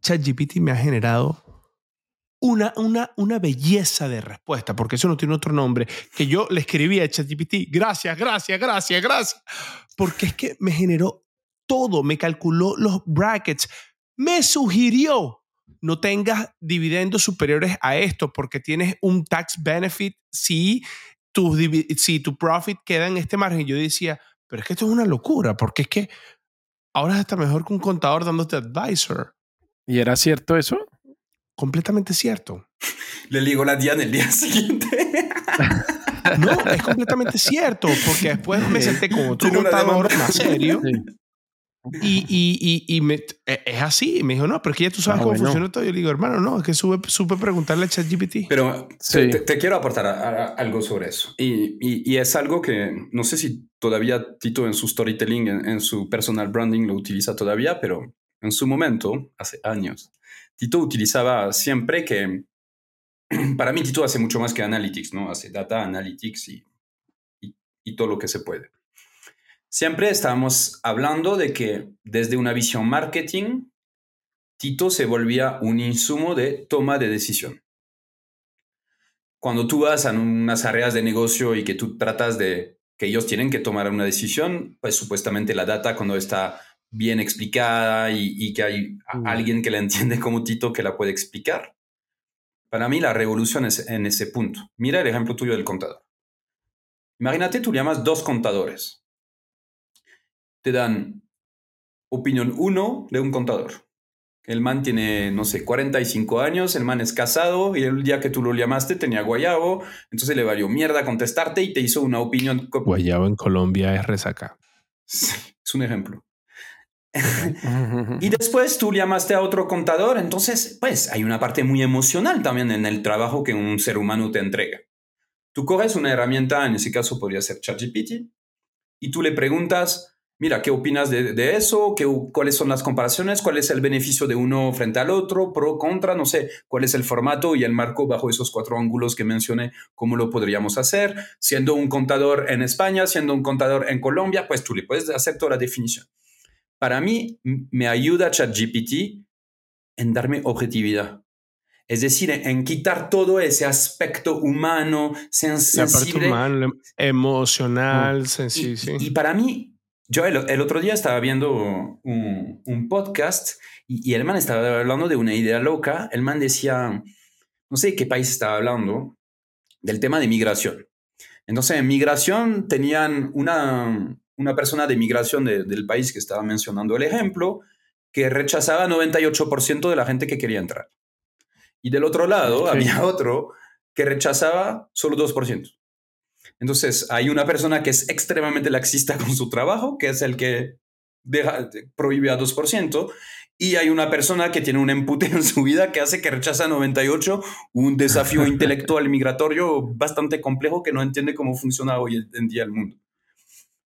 ChatGPT me ha generado una, una, una belleza de respuesta, porque eso no tiene otro nombre, que yo le escribí a ChatGPT, gracias, gracias, gracias, gracias, porque es que me generó todo, me calculó los brackets, me sugirió no tengas dividendos superiores a esto porque tienes un tax benefit si tu, si tu profit queda en este margen. Yo decía, pero es que esto es una locura, porque es que ahora es hasta mejor que un contador dándote advisor. ¿Y era cierto eso? completamente cierto. Le ligo la Diana el día siguiente. No, es completamente cierto, porque después me senté con otro contador más serio. Y, y, y, me, e, es así. Me dijo, no, pero es que ya tú sabes ah, cómo funciona todo. Yo le digo, hermano, no, es que supe, supe preguntarle a ChatGPT. Pero te, quiero aportar algo sobre eso. Y, es algo que no sé si todavía Tito en su storytelling, en, su personal branding lo utiliza todavía, pero en su momento, hace años, Tito utilizaba siempre que, para mí Tito hace mucho más que analytics, ¿no? Hace data analytics y, todo lo que se puede. Siempre estábamos hablando de que desde una visión marketing, Tito se volvía un insumo de toma de decisión. Cuando tú vas a unas áreas de negocio y que tú tratas de que ellos tienen que tomar una decisión, pues supuestamente la data cuando está bien explicada y, que hay alguien que la entiende como Tito que la puede explicar. Para mí la revolución es en ese punto. Mira el ejemplo tuyo del contador. Imagínate, tú llamas dos contadores. Te dan opinión uno de un contador. El man tiene, no sé, 45 años, el man es casado y el día que tú lo llamaste tenía guayabo, entonces le valió mierda contestarte y te hizo una opinión. Guayabo en Colombia es resaca. es un ejemplo y después tú llamaste a otro contador, entonces, pues hay una parte muy emocional también en el trabajo que un ser humano te entrega. Tú coges una herramienta, en ese caso podría ser ChatGPT, y tú le preguntas, mira, ¿qué opinas de, eso? ¿Qué, ¿Cuáles son las comparaciones? ¿Cuál es el beneficio de uno frente al otro? ¿Pro, contra? No sé, ¿cuál es el formato y el marco bajo esos cuatro ángulos que mencioné? ¿Cómo lo podríamos hacer? Siendo un contador en España, siendo un contador en Colombia, pues tú le puedes hacer toda la definición para mí me ayuda ChatGPT en darme objetividad. Es decir, en, quitar todo ese aspecto humano, sensible. humano, emocional, sensible. Y, para mí, yo el, otro día estaba viendo un, podcast y, el man estaba hablando de una idea loca. El man decía, no sé qué país estaba hablando, del tema de migración. Entonces, en migración tenían una, una persona de migración del país que estaba mencionando el ejemplo, que rechazaba 98% de la gente que quería entrar. Y del otro lado había otro que rechazaba solo 2%. Entonces, hay una persona que es extremadamente laxista con su trabajo, que es el que deja, prohíbe a 2%, y hay una persona que tiene un empute en su vida que hace que rechaza 98, un desafío intelectual migratorio bastante complejo que no entiende cómo funciona hoy en día el mundo.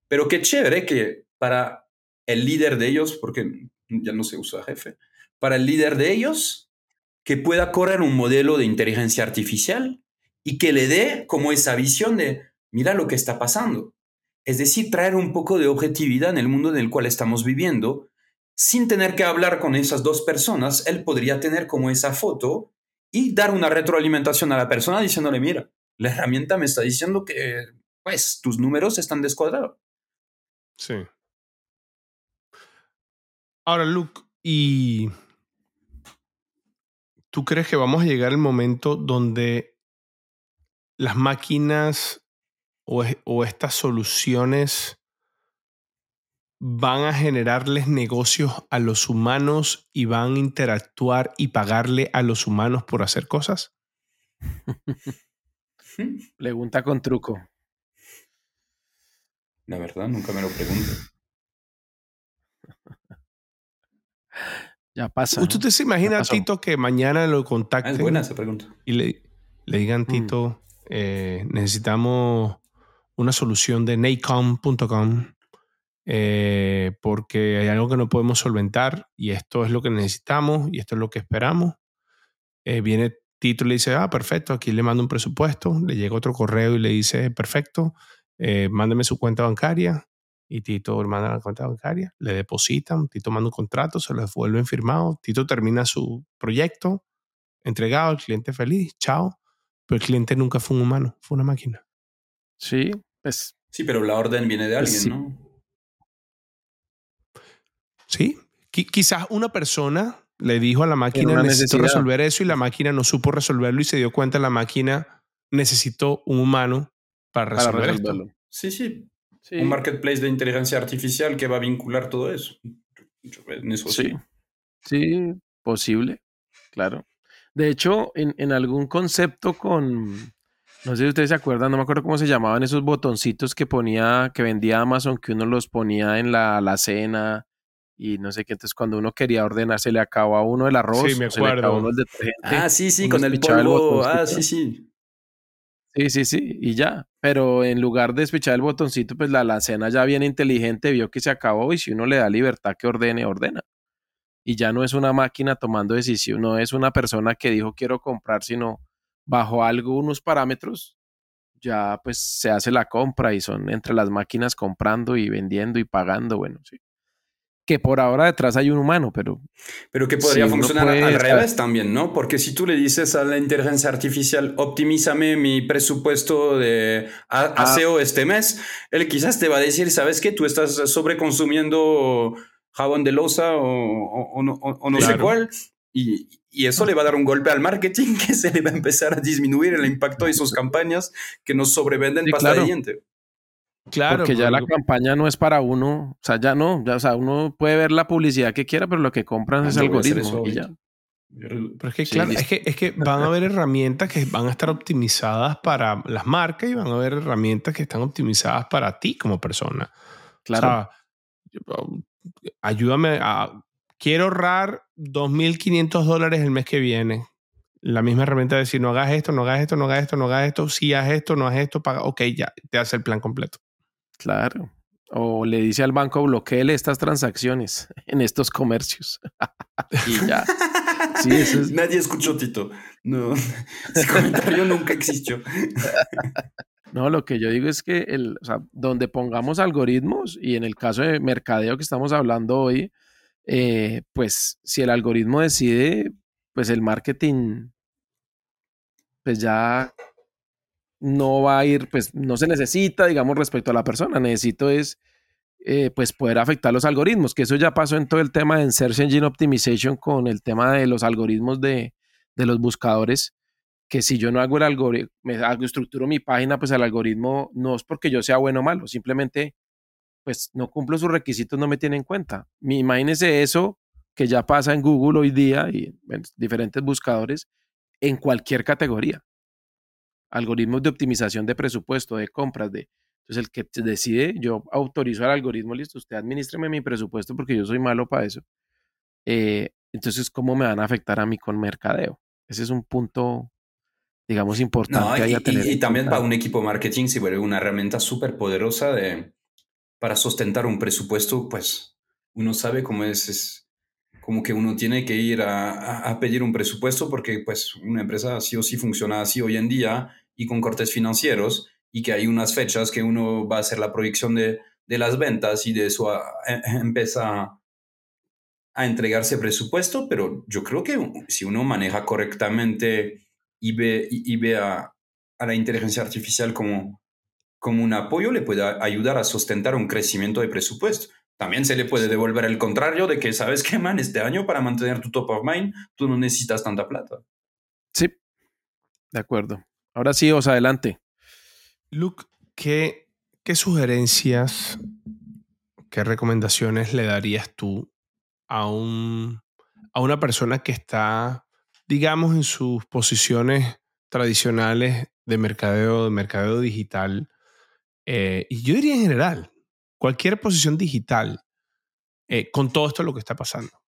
Pero qué chévere que para el líder de ellos, porque ya no se usa jefe, para el líder de ellos, que pueda correr un modelo de inteligencia artificial y que le dé como esa visión de, mira lo que está pasando. Es decir, traer un poco de objetividad en el mundo en el cual estamos viviendo, sin tener que hablar con esas dos personas, él podría tener como esa foto y dar una retroalimentación a la persona diciéndole, mira, la herramienta me está diciendo que, pues, tus números están descuadrados. Sí. Ahora, Luke, ¿y tú crees que vamos a llegar al momento donde las máquinas o, o estas soluciones van a generarles negocios a los humanos y van a interactuar y pagarle a los humanos por hacer cosas? Pregunta con truco. La verdad, nunca me lo pregunto. Ya pasa. ¿Usted te se imagina, Tito, que mañana lo contacten? es buena esa pregunta. Y le, le digan, mm. Tito, eh, necesitamos una solución de nacom.com eh, porque hay algo que no podemos solventar y esto es lo que necesitamos y esto es lo que esperamos. Eh, viene Tito y le dice, ah, perfecto, aquí le mando un presupuesto, le llega otro correo y le dice, perfecto, eh, mándeme su cuenta bancaria y Tito manda la cuenta bancaria, le depositan, Tito manda un contrato, se lo devuelven firmado, Tito termina su proyecto, entregado, el cliente feliz, chao, pero el cliente nunca fue un humano, fue una máquina. Sí, pues... Sí, pero la orden viene de alguien, ¿no? Sí, quizás una persona le dijo a la máquina necesito resolver eso y la máquina no supo resolverlo y se dio cuenta la máquina necesitó un humano para resolver resolverlo. Sí, sí, Un marketplace de inteligencia artificial que va a vincular todo eso. sí. sí. posible, claro. De hecho, en, en, algún concepto con, no sé si ustedes se acuerdan, no me acuerdo cómo se llamaban esos botoncitos que ponía, que vendía Amazon, que uno los ponía en la, la cena y no sé qué. Entonces, cuando uno quería ordenar, se le acaba uno el arroz, sí, me acuerdo. uno el detergente. Ah, sí, sí, con el polvo. ah, sí, sí. Sí, sí, sí, y ya. Pero en lugar de despichar el botoncito, pues la cena ya bien inteligente vio que se acabó y si uno le da libertad que ordene, ordena. Y ya no es una máquina tomando decisión, no es una persona que dijo quiero comprar, sino bajo algunos parámetros, ya pues se hace la compra y son entre las máquinas comprando y vendiendo y pagando, bueno, sí que por ahora detrás hay un humano, pero... Pero que podría funcionar al revés también, ¿no? Porque si tú le dices a la inteligencia artificial, optimízame mi presupuesto de ah. aseo este mes, él quizás te va a decir, ¿sabes qué? Tú estás sobreconsumiendo jabón de losa o, no, sé cuál. Y, eso le va a dar un golpe al marketing que se le va a empezar a disminuir el impacto de sus campañas que nos sobrevenden pasta de diente. Claro. Porque ya la campaña no es para uno, o sea, ya no, ya, o sea, uno puede ver la publicidad que quiera, pero lo que compran es algoritmo y ya. Pero es que, claro, es que, es que van a haber herramientas que van a estar optimizadas para las marcas y van a haber herramientas que están optimizadas para ti como persona. Claro. O sea, ayúdame a. Quiero ahorrar 2.500 dólares el mes que viene. La misma herramienta de decir, no hagas esto, no hagas esto, no hagas esto, no hagas esto, si hagas esto, no hagas esto, paga. Ok, ya, te hace el plan completo. Claro. O le dice al banco, bloqueele estas transacciones en estos comercios. y ya. Nadie escuchó, Tito. No, ese comentario nunca existió. No, lo que yo digo es que el, donde pongamos algoritmos, y en el caso de mercadeo que estamos hablando hoy, eh, pues si el algoritmo decide, pues el marketing, pues ya no va a ir, pues no se necesita, digamos, respecto a la persona. Necesito es, eh, pues, poder afectar los algoritmos, que eso ya pasó en todo el tema de Search Engine Optimization con el tema de los algoritmos de, de los buscadores, que si yo no hago el algoritmo, me estructuro mi página, pues el algoritmo no es porque yo sea bueno o malo, simplemente, pues no cumplo sus requisitos, no me tiene en cuenta. Imagínese eso que ya pasa en Google hoy día y en diferentes buscadores en cualquier categoría algoritmos de optimización de presupuesto, de compras, de... Entonces el que decide, yo autorizo al algoritmo, listo, usted administreme mi presupuesto porque yo soy malo para eso. Eh, entonces, ¿cómo me van a afectar a mí con mercadeo? Ese es un punto, digamos, importante. y, también para un equipo de marketing se vuelve una herramienta súper poderosa de, para sustentar un presupuesto, pues uno sabe cómo es, es como que uno tiene que ir a, a, pedir un presupuesto porque pues una empresa sí o sí funciona así hoy en día y con cortes financieros y que hay unas fechas que uno va a hacer la proyección de, de las ventas y de eso empieza a entregarse presupuesto, pero yo creo que si uno maneja correctamente y ve, y, ve a, a, la inteligencia artificial como, como un apoyo, le puede ayudar a sustentar un crecimiento de presupuesto. También se le puede devolver el contrario de que, ¿sabes qué, man? Este año para mantener tu top of mind, tú no necesitas tanta plata. Sí, de acuerdo. Ahora sí, os adelante. Luke, ¿qué, ¿qué sugerencias, qué recomendaciones le darías tú a, un, a una persona que está, digamos, en sus posiciones tradicionales de mercadeo, de mercadeo digital? Eh, y yo diría en general, cualquier posición digital, eh, con todo esto lo que está pasando.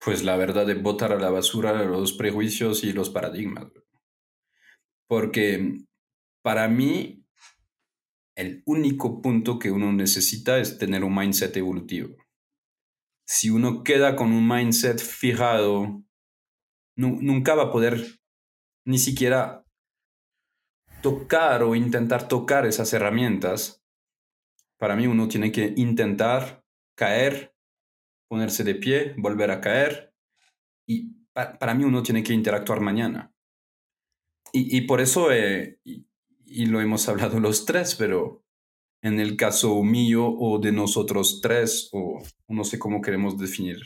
Pues la verdad de botar a la basura los prejuicios y los paradigmas. Porque para mí, el único punto que uno necesita es tener un mindset evolutivo. Si uno queda con un mindset fijado, nunca va a poder ni siquiera tocar o intentar tocar esas herramientas. Para mí uno tiene que intentar caer, ponerse de pie, volver a caer. Y para mí uno tiene que interactuar mañana. Y, por eso, eh, y, lo hemos hablado los tres, pero en el caso mío o de nosotros tres, o no sé cómo queremos definir.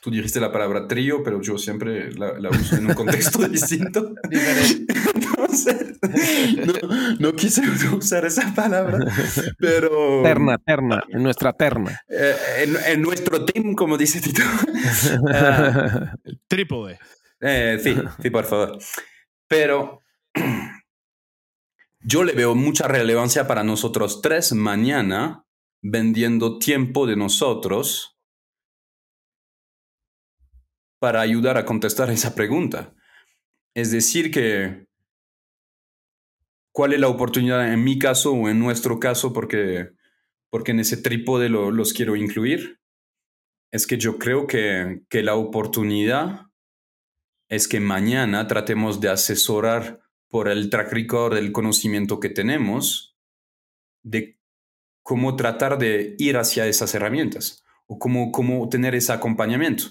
Tú dijiste la palabra trío, pero yo siempre la, uso en un contexto distinto. Entonces, no, quise usar esa palabra, pero... Terna, terna, en nuestra terna. Eh, en, nuestro team, como dice Tito. Trípode. Eh, sí, sí, por favor. Pero yo le veo mucha relevancia para nosotros tres mañana vendiendo tiempo de nosotros para ayudar a contestar esa pregunta. Es decir, que cuál es la oportunidad en mi caso o en nuestro caso, porque, porque en ese trípode los quiero incluir, es que yo creo que, que la oportunidad es que mañana tratemos de asesorar por el track record del conocimiento que tenemos de cómo tratar de ir hacia esas herramientas o cómo, cómo tener ese acompañamiento.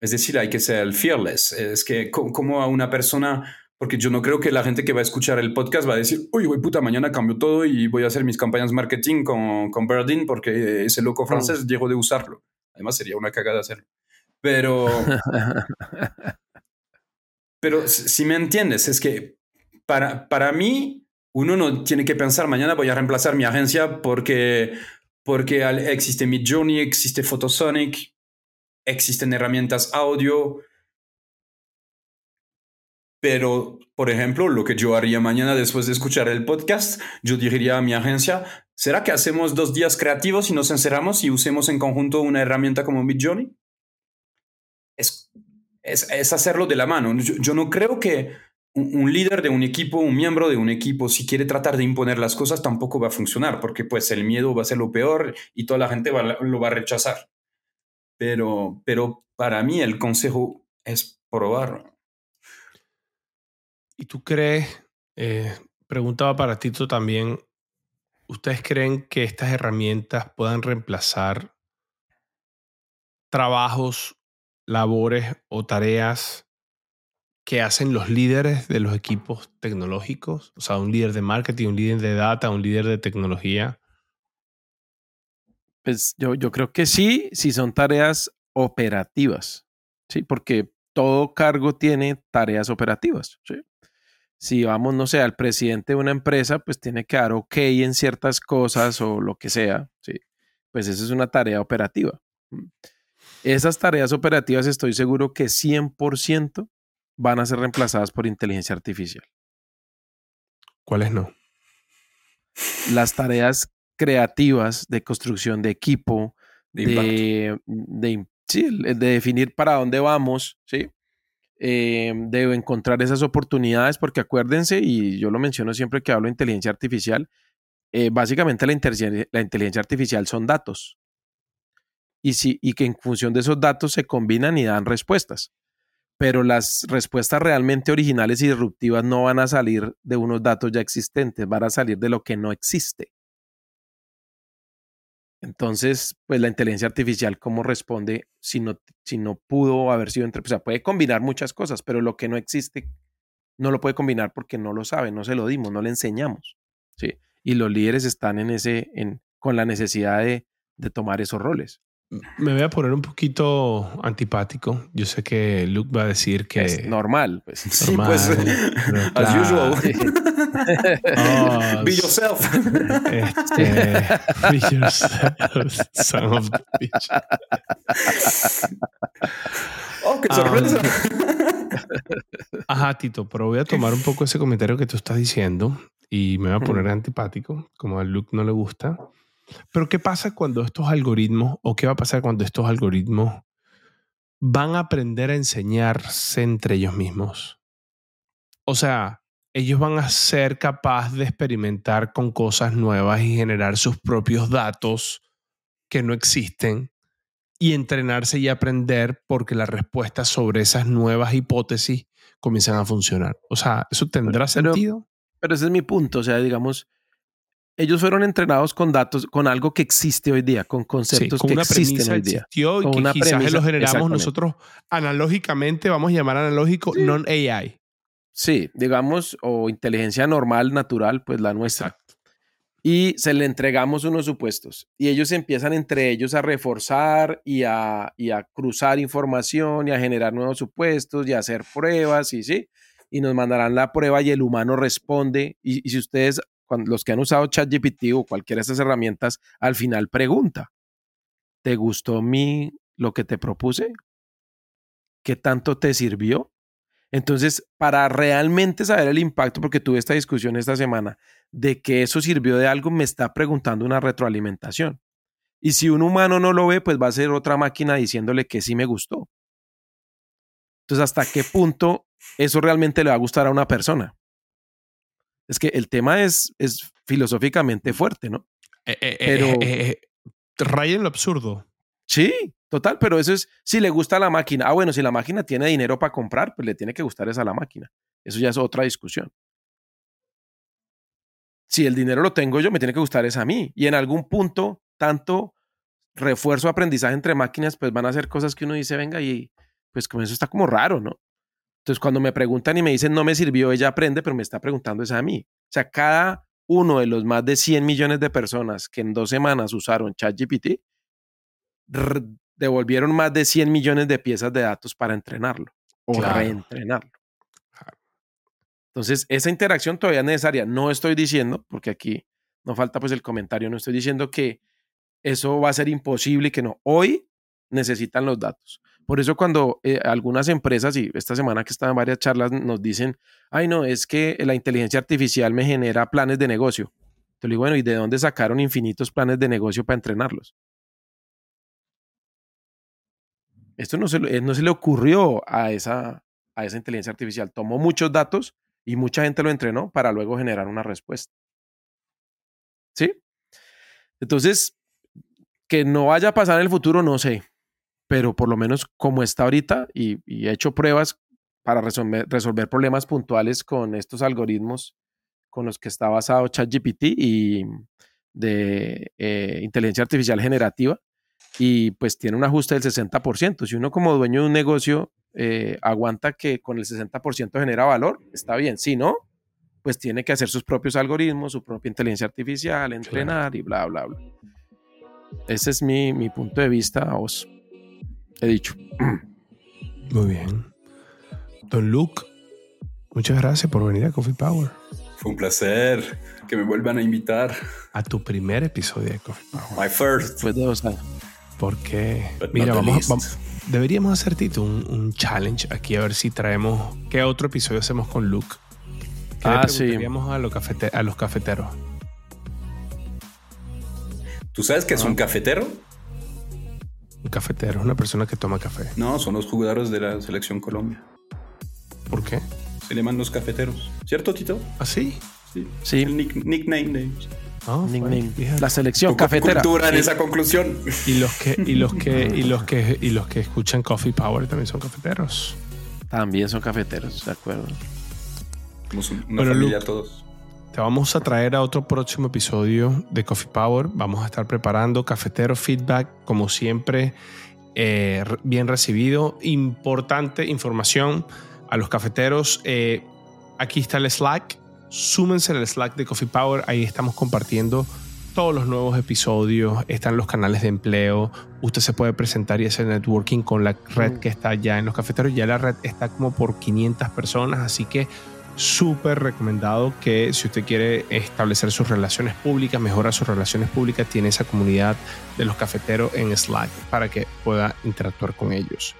Es decir, hay que ser fearless. Es que como a una persona, porque yo no creo que la gente que va a escuchar el podcast va a decir, uy, uy, puta, mañana cambio todo y voy a hacer mis campañas marketing con, con Berdin porque ese loco francés llegó de usarlo. Además sería una cagada hacerlo. Pero Pero si me entiendes, es que para, para mí, uno no tiene que pensar mañana voy a reemplazar mi agencia porque, porque existe Midjourney, existe Photosonic, existen herramientas audio. Pero, por ejemplo, lo que yo haría mañana después de escuchar el podcast, yo diría a mi agencia, ¿será que hacemos dos días creativos y nos encerramos y usemos en conjunto una herramienta como Midjourney? Es es, hacerlo de la mano. Yo, no creo que un, líder de un equipo, un miembro de un equipo, si quiere tratar de imponer las cosas, tampoco va a funcionar, porque pues el miedo va a ser lo peor y toda la gente lo va a rechazar. Pero, pero para mí el consejo es probar. ¿Y tú crees, eh, preguntaba para Tito también, ¿ustedes creen que estas herramientas puedan reemplazar trabajos labores o tareas que hacen los líderes de los equipos tecnológicos? O sea, un líder de marketing, un líder de data, un líder de tecnología. Pues yo, yo creo que sí, si son tareas operativas, ¿sí? Porque todo cargo tiene tareas operativas, ¿sí? Si vamos, no sé, al presidente de una empresa, pues tiene que dar ok en ciertas cosas o lo que sea, ¿sí? Pues esa es una tarea operativa. Esas tareas operativas estoy seguro que 100% van a ser reemplazadas por inteligencia artificial. ¿Cuáles no? Las tareas creativas de construcción de equipo, de, de, definir para dónde vamos, ¿sí? Eh, de encontrar esas oportunidades, porque acuérdense, y yo lo menciono siempre que hablo de inteligencia artificial, eh, básicamente la inteligencia artificial son datos y, si, y que en función de esos datos se combinan y dan respuestas. Pero las respuestas realmente originales y disruptivas no van a salir de unos datos ya existentes, van a salir de lo que no existe. Entonces, pues la inteligencia artificial, ¿cómo responde si no, si no pudo haber sido entre... O sea, puede combinar muchas cosas, pero lo que no existe no lo puede combinar porque no lo sabe, no se lo dimos, no le enseñamos. ¿sí? Y los líderes están en ese, en, con la necesidad de, de tomar esos roles. Me voy a poner un poquito antipático. Yo sé que Luke va a decir que. Es normal, pues. Sí, pues. As usual. Oh, be yourself. Este, be yourself, son of the bitch. Oh, qué sorpresa. ajá, Tito, pero voy a tomar un poco ese comentario que tú estás diciendo y me voy a poner antipático, como a Luke no le gusta. Pero ¿qué pasa cuando estos algoritmos, o qué va a pasar cuando estos algoritmos van a aprender a enseñarse entre ellos mismos? O sea, ellos van a ser capaces de experimentar con cosas nuevas y generar sus propios datos que no existen y entrenarse y aprender porque las respuestas sobre esas nuevas hipótesis comienzan a funcionar. O sea, ¿eso tendrá sentido? Pero ese es mi punto. O sea, digamos, ellos fueron entrenados con datos, con algo que existe hoy día, con conceptos que existen hoy día. y que una quizás lo generamos nosotros analógicamente, vamos a llamar analógico, non-AI. Sí, digamos, o inteligencia normal, natural, pues la nuestra y se le entregamos unos supuestos y ellos empiezan entre ellos a reforzar y a, cruzar información y a generar nuevos supuestos y a hacer pruebas y sí, y nos mandarán la prueba y el humano responde y, si ustedes, cuando, los que han usado ChatGPT o cualquiera de estas herramientas, al final pregunta, ¿te gustó mi, lo que te propuse? ¿Qué tanto te sirvió? Entonces, para realmente saber el impacto, porque tuve esta discusión esta semana, de que eso sirvió de algo, me está preguntando una retroalimentación. Y si un humano no lo ve, pues va a ser otra máquina diciéndole que sí me gustó. Entonces, ¿hasta qué punto eso realmente le va a gustar a una persona? Es que el tema es, es filosóficamente fuerte, ¿no? Eh, eh, eh, Pero... en lo absurdo. Sí, total, pero eso es si le gusta la máquina. Ah, bueno, si la máquina tiene dinero para comprar, pues le tiene que gustar esa la máquina. Eso ya es otra discusión si el dinero lo tengo yo, me tiene que gustar es a mí. Y en algún punto, tanto refuerzo aprendizaje entre máquinas, pues van a hacer cosas que uno dice, venga, y pues como eso está como raro, ¿no? Entonces, cuando me preguntan y me dicen, no me sirvió, ella aprende, pero me está preguntando es a mí. O sea, cada uno de los más de 100 millones de personas que en dos semanas usaron ChatGPT, devolvieron más de 100 millones de piezas de datos para entrenarlo o reentrenarlo. Entonces, esa interacción todavía es necesaria. No estoy diciendo, porque aquí no falta pues el comentario, no estoy diciendo que eso va a ser imposible y que no. Hoy necesitan los datos. Por eso cuando eh, algunas empresas, y esta semana que están en varias charlas, nos dicen, ay no, es que la inteligencia artificial me genera planes de negocio. Te digo, bueno, ¿y de dónde sacaron infinitos planes de negocio para entrenarlos? Esto no se, no se le ocurrió a esa, a esa inteligencia artificial. Tomó muchos datos y mucha gente lo entrenó para luego generar una respuesta. ¿Sí? Entonces, que no vaya a pasar en el futuro, no sé, pero por lo menos como está ahorita y, he hecho pruebas para resolver, resolver, problemas puntuales con estos algoritmos con los que está basado ChatGPT y de eh, inteligencia artificial generativa y pues tiene un ajuste del 60%. Si uno como dueño de un negocio eh, aguanta que con el 60% genera valor, está bien. Si no, pues tiene que hacer sus propios algoritmos, su propia inteligencia artificial, entrenar y bla, bla, bla. Ese es mi, mi punto de vista, os he dicho. Muy bien. Don Luke, muchas gracias por venir a Coffee Power. Fue un placer que me vuelvan a invitar. A tu primer episodio de Coffee Power. My first. Fue dos años. Porque, mira, vamos, vamos, Deberíamos hacer, Tito, un, challenge aquí a ver si traemos. ¿Qué otro episodio hacemos con Luke? ¿Qué ah, le a, los a los cafeteros? ¿Tú sabes qué es un ah. cafetero? Un cafetero es una persona que toma café. No, son los jugadores de la selección Colombia. ¿Por qué? Se llaman los cafeteros. ¿Cierto, Tito? ¿Ah, sí? Sí. sí. El nickname de ellos. Ah, la selección cafetera. Cultura en esa conclusión. Y los que y los que y los que y los que escuchan Coffee Power también son cafeteros. También son cafeteros, de acuerdo. Somos una familia todos. Te vamos a traer a otro próximo episodio de Coffee Power. Vamos a estar preparando cafetero feedback, como siempre, eh, bien recibido. Importante información a los cafeteros. Eh, aquí está el Slack súmense al Slack de Coffee Power, ahí estamos compartiendo todos los nuevos episodios, están los canales de empleo, usted se puede presentar y hacer networking con la red que está ya en los cafeteros, ya la red está como por 500 personas, así que súper recomendado que si usted quiere establecer sus relaciones públicas, mejorar sus relaciones públicas, tiene esa comunidad de los cafeteros en Slack para que pueda interactuar con ellos.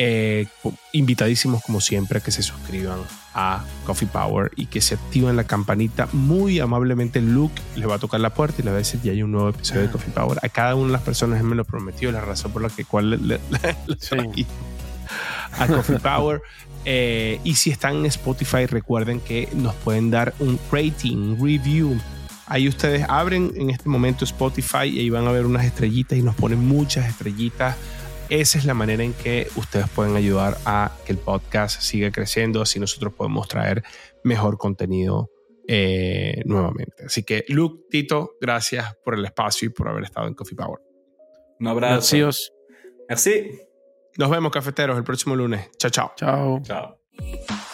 Eh, invitadísimos como siempre a que se suscriban a Coffee Power y que se activen la campanita. Muy amablemente Luke le va a tocar la puerta y le va a decir ya hay un nuevo episodio de Coffee Power. A cada una de las personas me lo prometió, la razón por la que cual le, a Coffee Power. Eh, y si están en Spotify, recuerden que nos pueden dar un rating, review. Ahí ustedes abren en este momento Spotify y ahí van a ver unas estrellitas y nos ponen muchas estrellitas. Esa es la manera en que ustedes pueden ayudar a que el podcast siga creciendo, así nosotros podemos traer mejor contenido eh, nuevamente. Así que, Luke, Tito, gracias por el espacio y por haber estado en Coffee Power. Un abrazo. Gracias. Merci. Nos vemos, cafeteros, el próximo lunes. Chao, chao. Chao. Chao.